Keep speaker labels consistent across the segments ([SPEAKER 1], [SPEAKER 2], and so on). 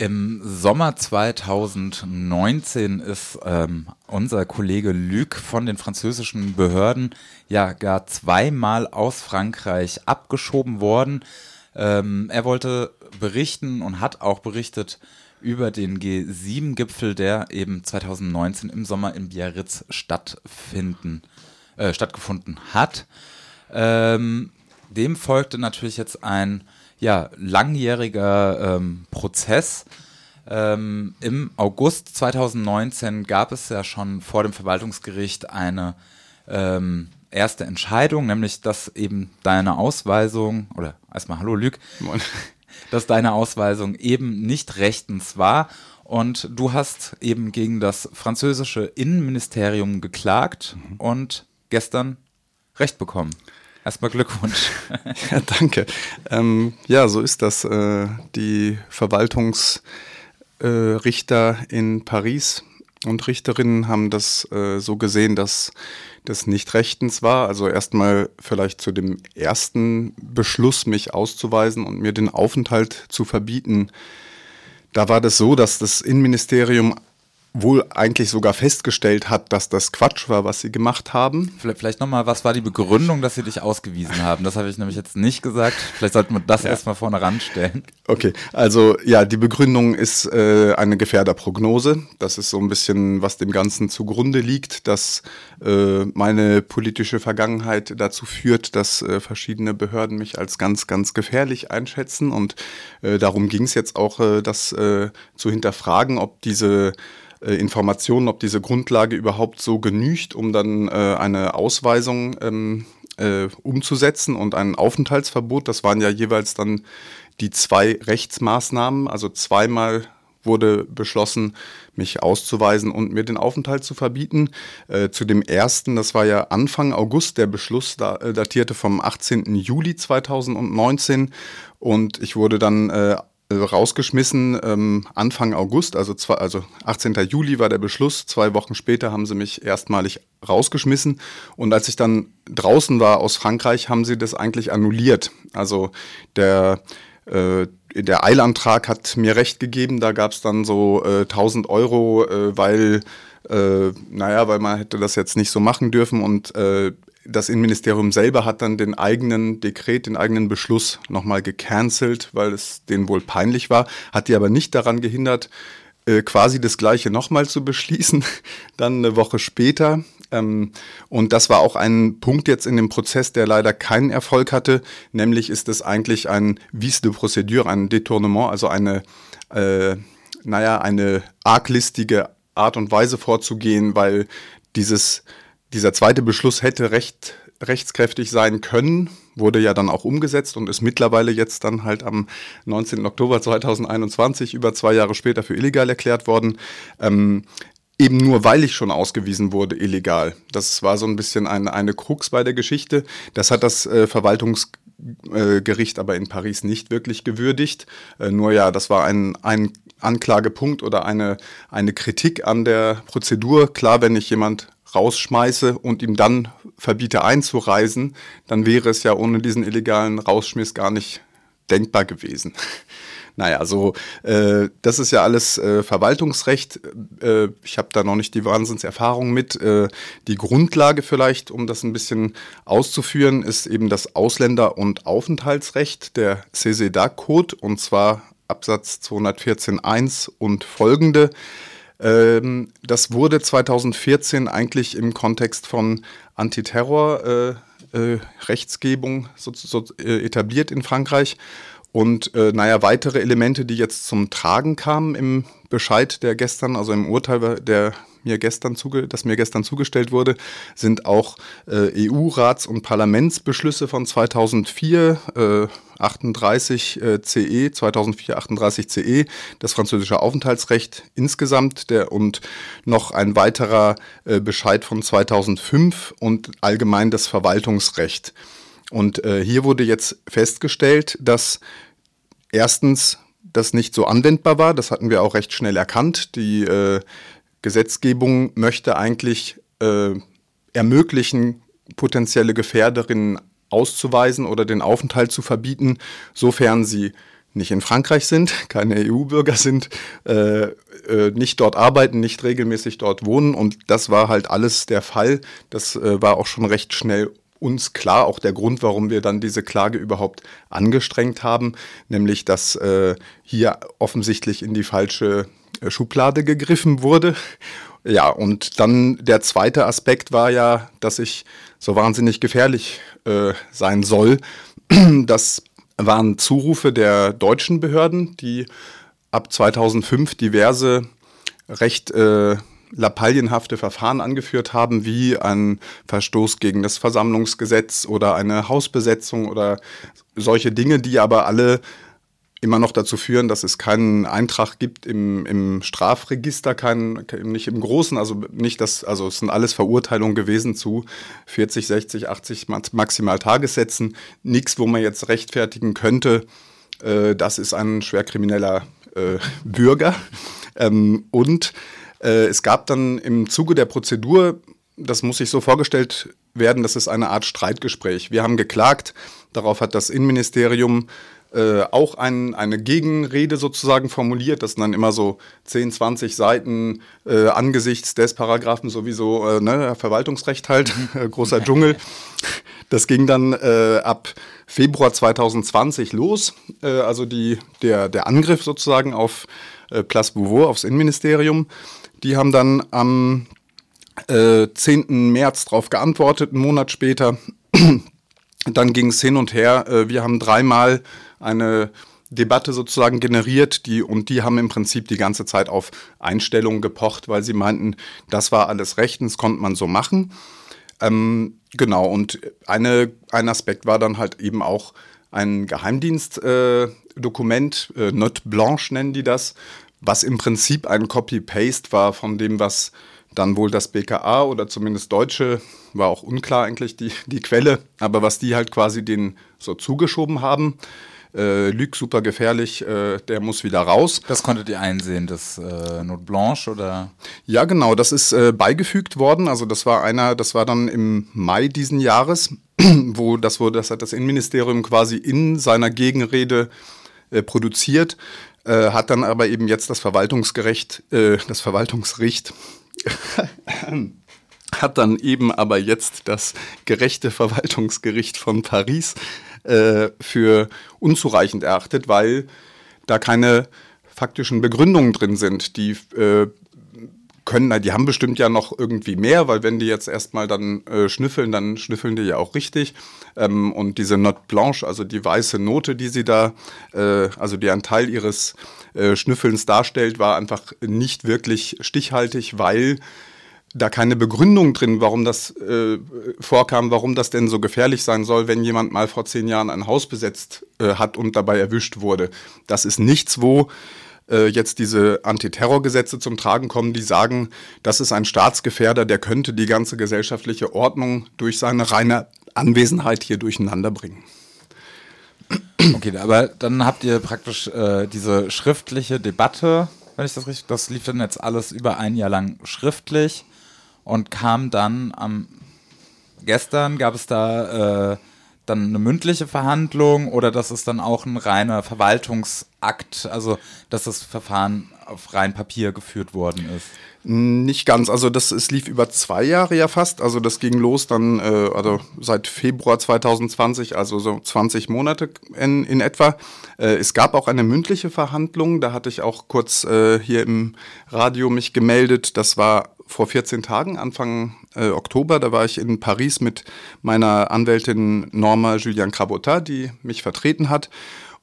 [SPEAKER 1] Im Sommer 2019 ist ähm, unser Kollege Luc von den französischen Behörden ja gar zweimal aus Frankreich abgeschoben worden. Ähm, er wollte berichten und hat auch berichtet über den G7-Gipfel, der eben 2019 im Sommer in Biarritz stattfinden, äh, stattgefunden hat. Ähm, dem folgte natürlich jetzt ein ja, langjähriger ähm, Prozess. Ähm, Im August 2019 gab es ja schon vor dem Verwaltungsgericht eine ähm, erste Entscheidung, nämlich dass eben deine Ausweisung, oder erstmal Hallo Lüg, dass deine Ausweisung eben nicht rechtens war und du hast eben gegen das französische Innenministerium geklagt mhm. und gestern Recht bekommen. Erstmal Glückwunsch.
[SPEAKER 2] ja, danke. Ähm, ja, so ist das. Äh, die Verwaltungsrichter äh, in Paris und Richterinnen haben das äh, so gesehen, dass das nicht rechtens war. Also erstmal vielleicht zu dem ersten Beschluss, mich auszuweisen und mir den Aufenthalt zu verbieten. Da war das so, dass das Innenministerium wohl eigentlich sogar festgestellt hat, dass das Quatsch war, was sie gemacht haben.
[SPEAKER 1] Vielleicht nochmal, was war die Begründung, dass sie dich ausgewiesen haben? Das habe ich nämlich jetzt nicht gesagt. Vielleicht sollten wir das ja. erstmal vorne ranstellen.
[SPEAKER 2] Okay, also ja, die Begründung ist äh, eine Gefährderprognose. Das ist so ein bisschen, was dem Ganzen zugrunde liegt, dass äh, meine politische Vergangenheit dazu führt, dass äh, verschiedene Behörden mich als ganz, ganz gefährlich einschätzen. Und äh, darum ging es jetzt auch, äh, das äh, zu hinterfragen, ob diese äh, Informationen, ob diese Grundlage überhaupt so genügt, um dann äh, eine Ausweisung ähm, äh, umzusetzen und ein Aufenthaltsverbot. Das waren ja jeweils dann die zwei Rechtsmaßnahmen, also zweimal wurde beschlossen, mich auszuweisen und mir den Aufenthalt zu verbieten. Äh, zu dem ersten, das war ja Anfang August, der Beschluss da, äh, datierte vom 18. Juli 2019 und ich wurde dann äh, rausgeschmissen ähm, Anfang August, also, zwei, also 18. Juli war der Beschluss. Zwei Wochen später haben sie mich erstmalig rausgeschmissen. Und als ich dann draußen war aus Frankreich, haben sie das eigentlich annulliert. Also der, äh, der Eilantrag hat mir recht gegeben. Da gab es dann so äh, 1000 Euro, äh, weil äh, naja, weil man hätte das jetzt nicht so machen dürfen und äh, das Innenministerium selber hat dann den eigenen Dekret, den eigenen Beschluss nochmal gecancelt, weil es denen wohl peinlich war, hat die aber nicht daran gehindert, äh, quasi das Gleiche nochmal zu beschließen, dann eine Woche später. Ähm, und das war auch ein Punkt jetzt in dem Prozess, der leider keinen Erfolg hatte, nämlich ist es eigentlich ein Vice de Procédure, ein Detournement, also eine, äh, naja, eine arglistige Art und Weise vorzugehen, weil dieses dieser zweite Beschluss hätte recht rechtskräftig sein können, wurde ja dann auch umgesetzt und ist mittlerweile jetzt dann halt am 19. Oktober 2021, über zwei Jahre später, für illegal erklärt worden. Ähm, eben nur weil ich schon ausgewiesen wurde, illegal. Das war so ein bisschen eine, eine Krux bei der Geschichte. Das hat das äh, Verwaltungsgericht aber in Paris nicht wirklich gewürdigt. Äh, nur ja, das war ein, ein Anklagepunkt oder eine, eine Kritik an der Prozedur. Klar, wenn ich jemand rausschmeiße und ihm dann verbiete einzureisen, dann wäre es ja ohne diesen illegalen Rausschmiss gar nicht denkbar gewesen. Naja, so äh, das ist ja alles äh, Verwaltungsrecht. Äh, ich habe da noch nicht die Wahnsinnserfahrung mit. Äh, die Grundlage vielleicht, um das ein bisschen auszuführen, ist eben das Ausländer- und Aufenthaltsrecht, der CESEDA-Code, und zwar Absatz 214.1 und folgende. Ähm, das wurde 2014 eigentlich im Kontext von Antiterror äh, äh, Rechtsgebung so, so, äh, etabliert in Frankreich. Und äh, naja, weitere Elemente, die jetzt zum Tragen kamen im Bescheid, der gestern, also im Urteil, der mir gestern zuge das mir gestern zugestellt wurde, sind auch äh, EU-Rats- und Parlamentsbeschlüsse von 2004, äh, 38 äh, CE, 2004 38 CE, das französische Aufenthaltsrecht insgesamt der und noch ein weiterer äh, Bescheid von 2005 und allgemein das Verwaltungsrecht. Und äh, hier wurde jetzt festgestellt, dass erstens das nicht so anwendbar war. Das hatten wir auch recht schnell erkannt. Die äh, Gesetzgebung möchte eigentlich äh, ermöglichen, potenzielle Gefährderinnen auszuweisen oder den Aufenthalt zu verbieten, sofern sie nicht in Frankreich sind, keine EU-Bürger sind, äh, äh, nicht dort arbeiten, nicht regelmäßig dort wohnen. Und das war halt alles der Fall. Das äh, war auch schon recht schnell uns klar, auch der Grund, warum wir dann diese Klage überhaupt angestrengt haben, nämlich dass äh, hier offensichtlich in die falsche Schublade gegriffen wurde. Ja, und dann der zweite Aspekt war ja, dass ich so wahnsinnig gefährlich äh, sein soll. Das waren Zurufe der deutschen Behörden, die ab 2005 diverse recht äh, lapalienhafte Verfahren angeführt haben, wie ein Verstoß gegen das Versammlungsgesetz oder eine Hausbesetzung oder solche Dinge, die aber alle immer noch dazu führen, dass es keinen Eintrag gibt im, im Strafregister, keinen, nicht im Großen, also nicht das, also es sind alles Verurteilungen gewesen zu 40, 60, 80 maximal Tagessätzen. Nichts, wo man jetzt rechtfertigen könnte, äh, das ist ein schwerkrimineller äh, Bürger. Ähm, und äh, es gab dann im Zuge der Prozedur, das muss sich so vorgestellt werden, das ist eine Art Streitgespräch. Wir haben geklagt, darauf hat das Innenministerium äh, auch ein, eine Gegenrede sozusagen formuliert. Das sind dann immer so 10, 20 Seiten äh, angesichts des Paragraphen sowieso äh, ne, Verwaltungsrecht halt, äh, großer Dschungel. Das ging dann äh, ab Februar 2020 los, also die, der, der Angriff sozusagen auf äh, Place Beauvau, aufs Innenministerium. Die haben dann am äh, 10. März darauf geantwortet, einen Monat später. dann ging es hin und her. Wir haben dreimal eine Debatte sozusagen generiert, die und die haben im Prinzip die ganze Zeit auf Einstellungen gepocht, weil sie meinten, das war alles rechtens, konnte man so machen. Ähm, genau, und eine, ein Aspekt war dann halt eben auch ein Geheimdienstdokument, äh, äh, Note Blanche nennen die das, was im Prinzip ein Copy-Paste war von dem, was dann wohl das BKA oder zumindest Deutsche, war auch unklar eigentlich die, die Quelle, aber was die halt quasi den so zugeschoben haben äh, Luc super gefährlich, äh, der muss wieder raus.
[SPEAKER 1] Das konntet ihr einsehen, das äh, Note Blanche oder?
[SPEAKER 2] Ja, genau, das ist äh, beigefügt worden. Also das war einer, das war dann im Mai diesen Jahres, wo das wurde, das hat das Innenministerium quasi in seiner Gegenrede äh, produziert, äh, hat dann aber eben jetzt das Verwaltungsgerecht, äh, das Verwaltungsgericht hat dann eben aber jetzt das gerechte Verwaltungsgericht von Paris äh, für unzureichend erachtet, weil da keine faktischen Begründungen drin sind. Die äh, können, die haben bestimmt ja noch irgendwie mehr, weil wenn die jetzt erstmal dann äh, schnüffeln, dann schnüffeln die ja auch richtig. Ähm, und diese Note Blanche, also die weiße Note, die sie da, äh, also die ein Teil ihres äh, Schnüffelns darstellt, war einfach nicht wirklich stichhaltig, weil da keine Begründung drin, warum das äh, vorkam, warum das denn so gefährlich sein soll, wenn jemand mal vor zehn Jahren ein Haus besetzt äh, hat und dabei erwischt wurde. Das ist nichts, wo äh, jetzt diese Antiterrorgesetze zum Tragen kommen, die sagen, das ist ein Staatsgefährder, der könnte die ganze gesellschaftliche Ordnung durch seine reine Anwesenheit hier durcheinander bringen.
[SPEAKER 1] Okay, aber dann habt ihr praktisch äh, diese schriftliche Debatte, wenn ich das richtig, das lief dann jetzt alles über ein Jahr lang schriftlich und kam dann am gestern gab es da äh, dann eine mündliche Verhandlung oder das ist dann auch ein reiner Verwaltungsakt, also dass das Verfahren auf rein Papier geführt worden ist?
[SPEAKER 2] Nicht ganz, also das es lief über zwei Jahre ja fast, also das ging los dann äh, also seit Februar 2020, also so 20 Monate in, in etwa. Äh, es gab auch eine mündliche Verhandlung, da hatte ich auch kurz äh, hier im Radio mich gemeldet, das war vor 14 Tagen, Anfang äh, Oktober, da war ich in Paris mit meiner Anwältin Norma Julian Crabotta, die mich vertreten hat.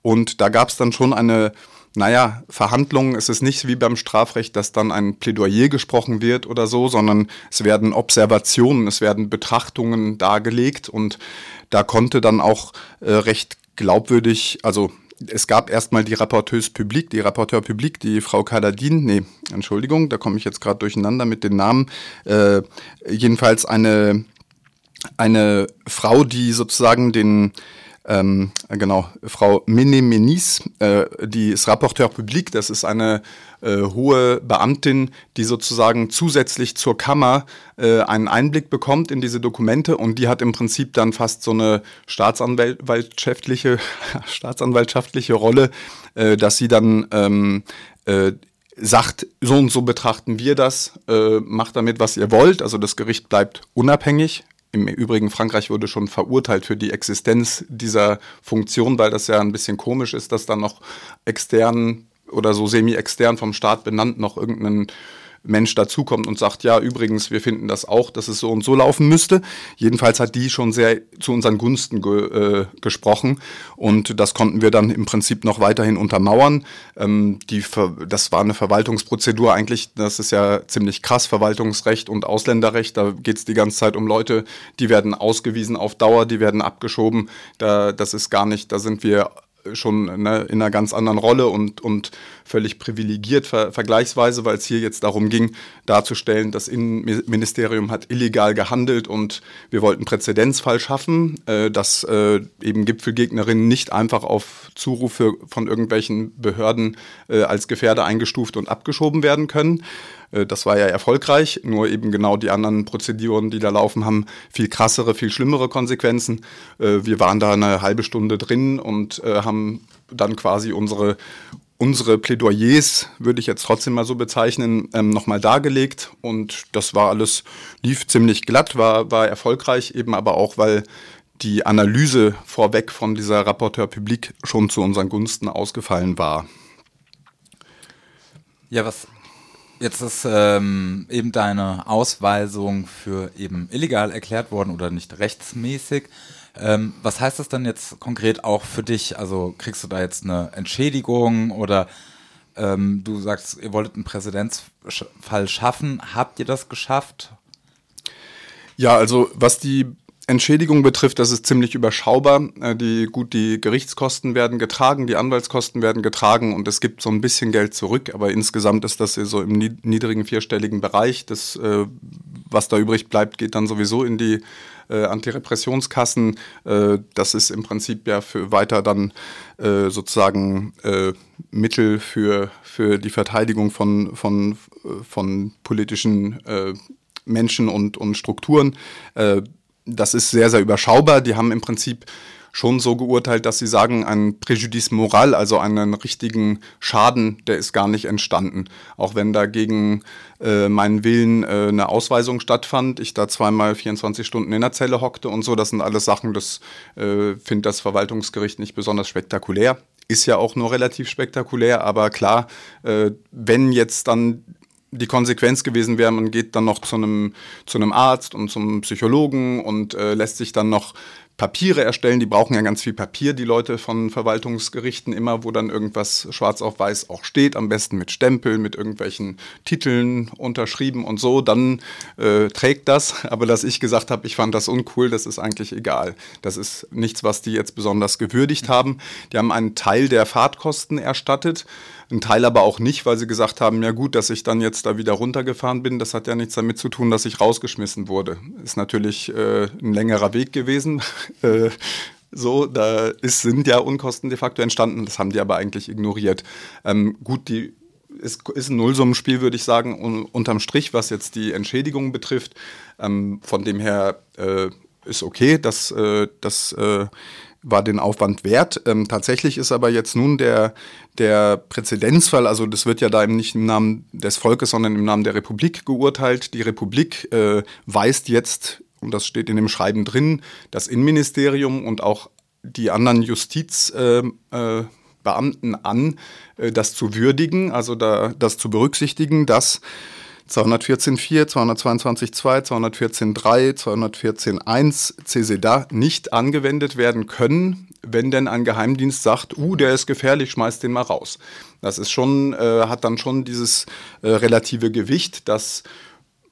[SPEAKER 2] Und da gab es dann schon eine, naja, Verhandlung. Es ist nicht wie beim Strafrecht, dass dann ein Plädoyer gesprochen wird oder so, sondern es werden Observationen, es werden Betrachtungen dargelegt. Und da konnte dann auch äh, recht glaubwürdig, also es gab erstmal die Rapporteuse Publique, die Rapporteur Public, die Frau Kaladin, nee, Entschuldigung, da komme ich jetzt gerade durcheinander mit den Namen, äh, jedenfalls eine, eine Frau, die sozusagen den ähm, genau, Frau Menemenis, äh, die ist Rapporteur Public, das ist eine äh, hohe Beamtin, die sozusagen zusätzlich zur Kammer äh, einen Einblick bekommt in diese Dokumente und die hat im Prinzip dann fast so eine staatsanwaltschaftliche, staatsanwaltschaftliche Rolle, äh, dass sie dann ähm, äh, sagt, so und so betrachten wir das, äh, macht damit, was ihr wollt. Also das Gericht bleibt unabhängig. Im Übrigen, Frankreich wurde schon verurteilt für die Existenz dieser Funktion, weil das ja ein bisschen komisch ist, dass dann noch extern oder so semi-extern vom Staat benannt noch irgendeinen Mensch dazukommt und sagt, ja, übrigens, wir finden das auch, dass es so und so laufen müsste. Jedenfalls hat die schon sehr zu unseren Gunsten ge, äh, gesprochen. Und das konnten wir dann im Prinzip noch weiterhin untermauern. Ähm, die, das war eine Verwaltungsprozedur eigentlich, das ist ja ziemlich krass, Verwaltungsrecht und Ausländerrecht, da geht es die ganze Zeit um Leute, die werden ausgewiesen auf Dauer, die werden abgeschoben, da, das ist gar nicht, da sind wir schon ne, in einer ganz anderen Rolle und, und völlig privilegiert ver vergleichsweise, weil es hier jetzt darum ging, darzustellen, das Innenministerium hat illegal gehandelt und wir wollten Präzedenzfall schaffen, äh, dass äh, eben Gipfelgegnerinnen nicht einfach auf Zurufe von irgendwelchen Behörden äh, als Gefährder eingestuft und abgeschoben werden können. Äh, das war ja erfolgreich, nur eben genau die anderen Prozeduren, die da laufen, haben viel krassere, viel schlimmere Konsequenzen. Äh, wir waren da eine halbe Stunde drin und äh, haben dann quasi unsere unsere Plädoyers, würde ich jetzt trotzdem mal so bezeichnen, ähm, nochmal dargelegt. Und das war alles, lief ziemlich glatt, war, war erfolgreich, eben aber auch, weil die Analyse vorweg von dieser Rapporteur Publik schon zu unseren Gunsten ausgefallen war.
[SPEAKER 1] Ja, was Jetzt ist ähm, eben deine Ausweisung für eben illegal erklärt worden oder nicht rechtsmäßig. Ähm, was heißt das dann jetzt konkret auch für dich? Also kriegst du da jetzt eine Entschädigung oder ähm, du sagst, ihr wolltet einen Präzedenzfall schaffen. Habt ihr das geschafft?
[SPEAKER 2] Ja, also was die Entschädigung betrifft, das ist ziemlich überschaubar. Äh, die, gut, die Gerichtskosten werden getragen, die Anwaltskosten werden getragen und es gibt so ein bisschen Geld zurück, aber insgesamt ist das so im niedrigen vierstelligen Bereich. Das, äh, was da übrig bleibt, geht dann sowieso in die äh, Antirepressionskassen. Das ist im Prinzip ja für weiter dann sozusagen Mittel für, für die Verteidigung von, von, von politischen Menschen und, und Strukturen. Das ist sehr, sehr überschaubar. Die haben im Prinzip schon so geurteilt, dass sie sagen, ein Präjudice moral, also einen richtigen Schaden, der ist gar nicht entstanden. Auch wenn da gegen äh, meinen Willen äh, eine Ausweisung stattfand, ich da zweimal 24 Stunden in der Zelle hockte und so, das sind alles Sachen, das äh, findet das Verwaltungsgericht nicht besonders spektakulär. Ist ja auch nur relativ spektakulär, aber klar, äh, wenn jetzt dann die Konsequenz gewesen wäre, man geht dann noch zu einem, zu einem Arzt und zum Psychologen und äh, lässt sich dann noch Papiere erstellen. Die brauchen ja ganz viel Papier, die Leute von Verwaltungsgerichten immer, wo dann irgendwas schwarz auf weiß auch steht, am besten mit Stempel, mit irgendwelchen Titeln unterschrieben und so. Dann äh, trägt das. Aber dass ich gesagt habe, ich fand das uncool, das ist eigentlich egal. Das ist nichts, was die jetzt besonders gewürdigt haben. Die haben einen Teil der Fahrtkosten erstattet. Ein Teil aber auch nicht, weil sie gesagt haben, ja gut, dass ich dann jetzt da wieder runtergefahren bin, das hat ja nichts damit zu tun, dass ich rausgeschmissen wurde. Ist natürlich äh, ein längerer Weg gewesen. Äh, so, da ist, sind ja Unkosten de facto entstanden, das haben die aber eigentlich ignoriert. Ähm, gut, die ist, ist ein Nullsummenspiel, würde ich sagen, un, unterm Strich, was jetzt die Entschädigung betrifft. Ähm, von dem her äh, ist okay, dass, äh, dass äh, war den Aufwand wert. Ähm, tatsächlich ist aber jetzt nun der, der Präzedenzfall, also das wird ja da nicht im Namen des Volkes, sondern im Namen der Republik geurteilt. Die Republik äh, weist jetzt, und das steht in dem Schreiben drin, das Innenministerium und auch die anderen Justizbeamten äh, äh, an, äh, das zu würdigen, also da, das zu berücksichtigen, dass 214.4, 222.2, 214.3, 214.1 CSEDA nicht angewendet werden können, wenn denn ein Geheimdienst sagt, uh, der ist gefährlich, schmeißt den mal raus. Das ist schon, äh, hat dann schon dieses äh, relative Gewicht, dass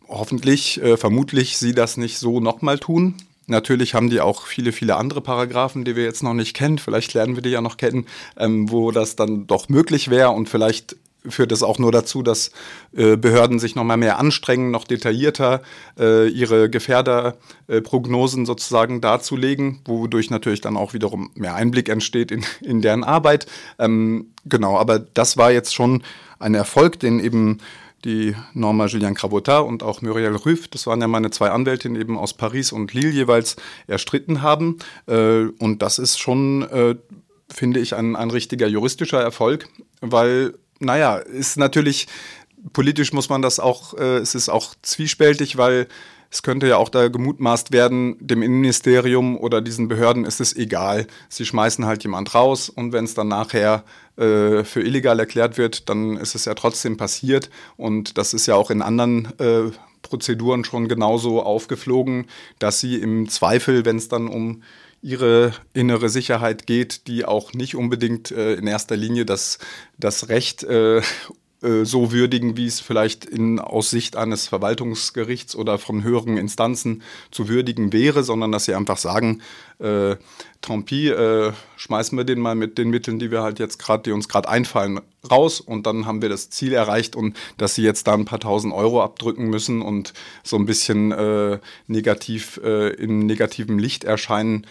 [SPEAKER 2] hoffentlich, äh, vermutlich sie das nicht so nochmal tun. Natürlich haben die auch viele, viele andere Paragraphen, die wir jetzt noch nicht kennen. Vielleicht lernen wir die ja noch kennen, ähm, wo das dann doch möglich wäre und vielleicht führt es auch nur dazu, dass äh, Behörden sich noch mal mehr anstrengen, noch detaillierter äh, ihre Gefährderprognosen sozusagen darzulegen, wodurch natürlich dann auch wiederum mehr Einblick entsteht in, in deren Arbeit. Ähm, genau, aber das war jetzt schon ein Erfolg, den eben die Norma Julien Crabotin und auch Muriel Rüff, das waren ja meine zwei Anwältinnen eben aus Paris und Lille jeweils, erstritten haben. Äh, und das ist schon, äh, finde ich, ein, ein richtiger juristischer Erfolg, weil, naja, ist natürlich, politisch muss man das auch, äh, es ist auch zwiespältig, weil es könnte ja auch da gemutmaßt werden, dem Innenministerium oder diesen Behörden ist es egal. Sie schmeißen halt jemand raus und wenn es dann nachher äh, für illegal erklärt wird, dann ist es ja trotzdem passiert. Und das ist ja auch in anderen äh, Prozeduren schon genauso aufgeflogen, dass sie im Zweifel, wenn es dann um ihre innere Sicherheit geht, die auch nicht unbedingt äh, in erster Linie das, das Recht äh, äh, so würdigen, wie es vielleicht in, aus Sicht eines Verwaltungsgerichts oder von höheren Instanzen zu würdigen wäre, sondern dass sie einfach sagen, äh, Trompi, äh, schmeißen wir den mal mit den Mitteln, die wir halt jetzt gerade, die uns gerade einfallen, raus und dann haben wir das Ziel erreicht und dass sie jetzt da ein paar tausend Euro abdrücken müssen und so ein bisschen äh, negativ äh, in negativem Licht erscheinen,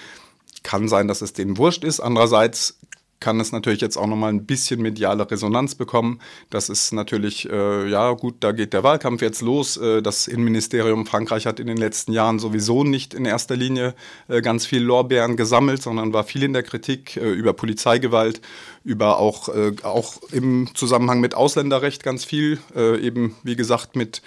[SPEAKER 2] kann sein, dass es denen wurscht ist. Andererseits kann es natürlich jetzt auch nochmal ein bisschen mediale Resonanz bekommen. Das ist natürlich, äh, ja gut, da geht der Wahlkampf jetzt los. Äh, das Innenministerium Frankreich hat in den letzten Jahren sowieso nicht in erster Linie äh, ganz viel Lorbeeren gesammelt, sondern war viel in der Kritik äh, über Polizeigewalt, über auch, äh, auch im Zusammenhang mit Ausländerrecht ganz viel, äh, eben wie gesagt mit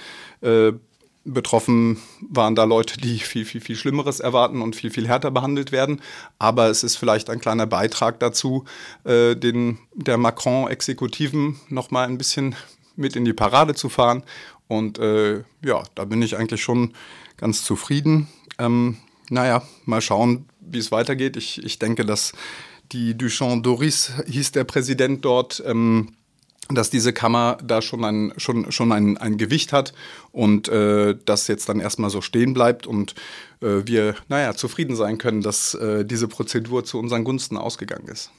[SPEAKER 2] Betroffen waren da Leute, die viel, viel, viel Schlimmeres erwarten und viel, viel härter behandelt werden. Aber es ist vielleicht ein kleiner Beitrag dazu, äh, den der Macron-Exekutiven nochmal ein bisschen mit in die Parade zu fahren. Und äh, ja, da bin ich eigentlich schon ganz zufrieden. Ähm, naja, mal schauen, wie es weitergeht. Ich, ich denke, dass die Duchamp Doris hieß der Präsident dort. Ähm, dass diese Kammer da schon ein, schon, schon ein, ein Gewicht hat und äh, das jetzt dann erstmal so stehen bleibt und äh, wir, naja, zufrieden sein können, dass äh, diese Prozedur zu unseren Gunsten ausgegangen ist.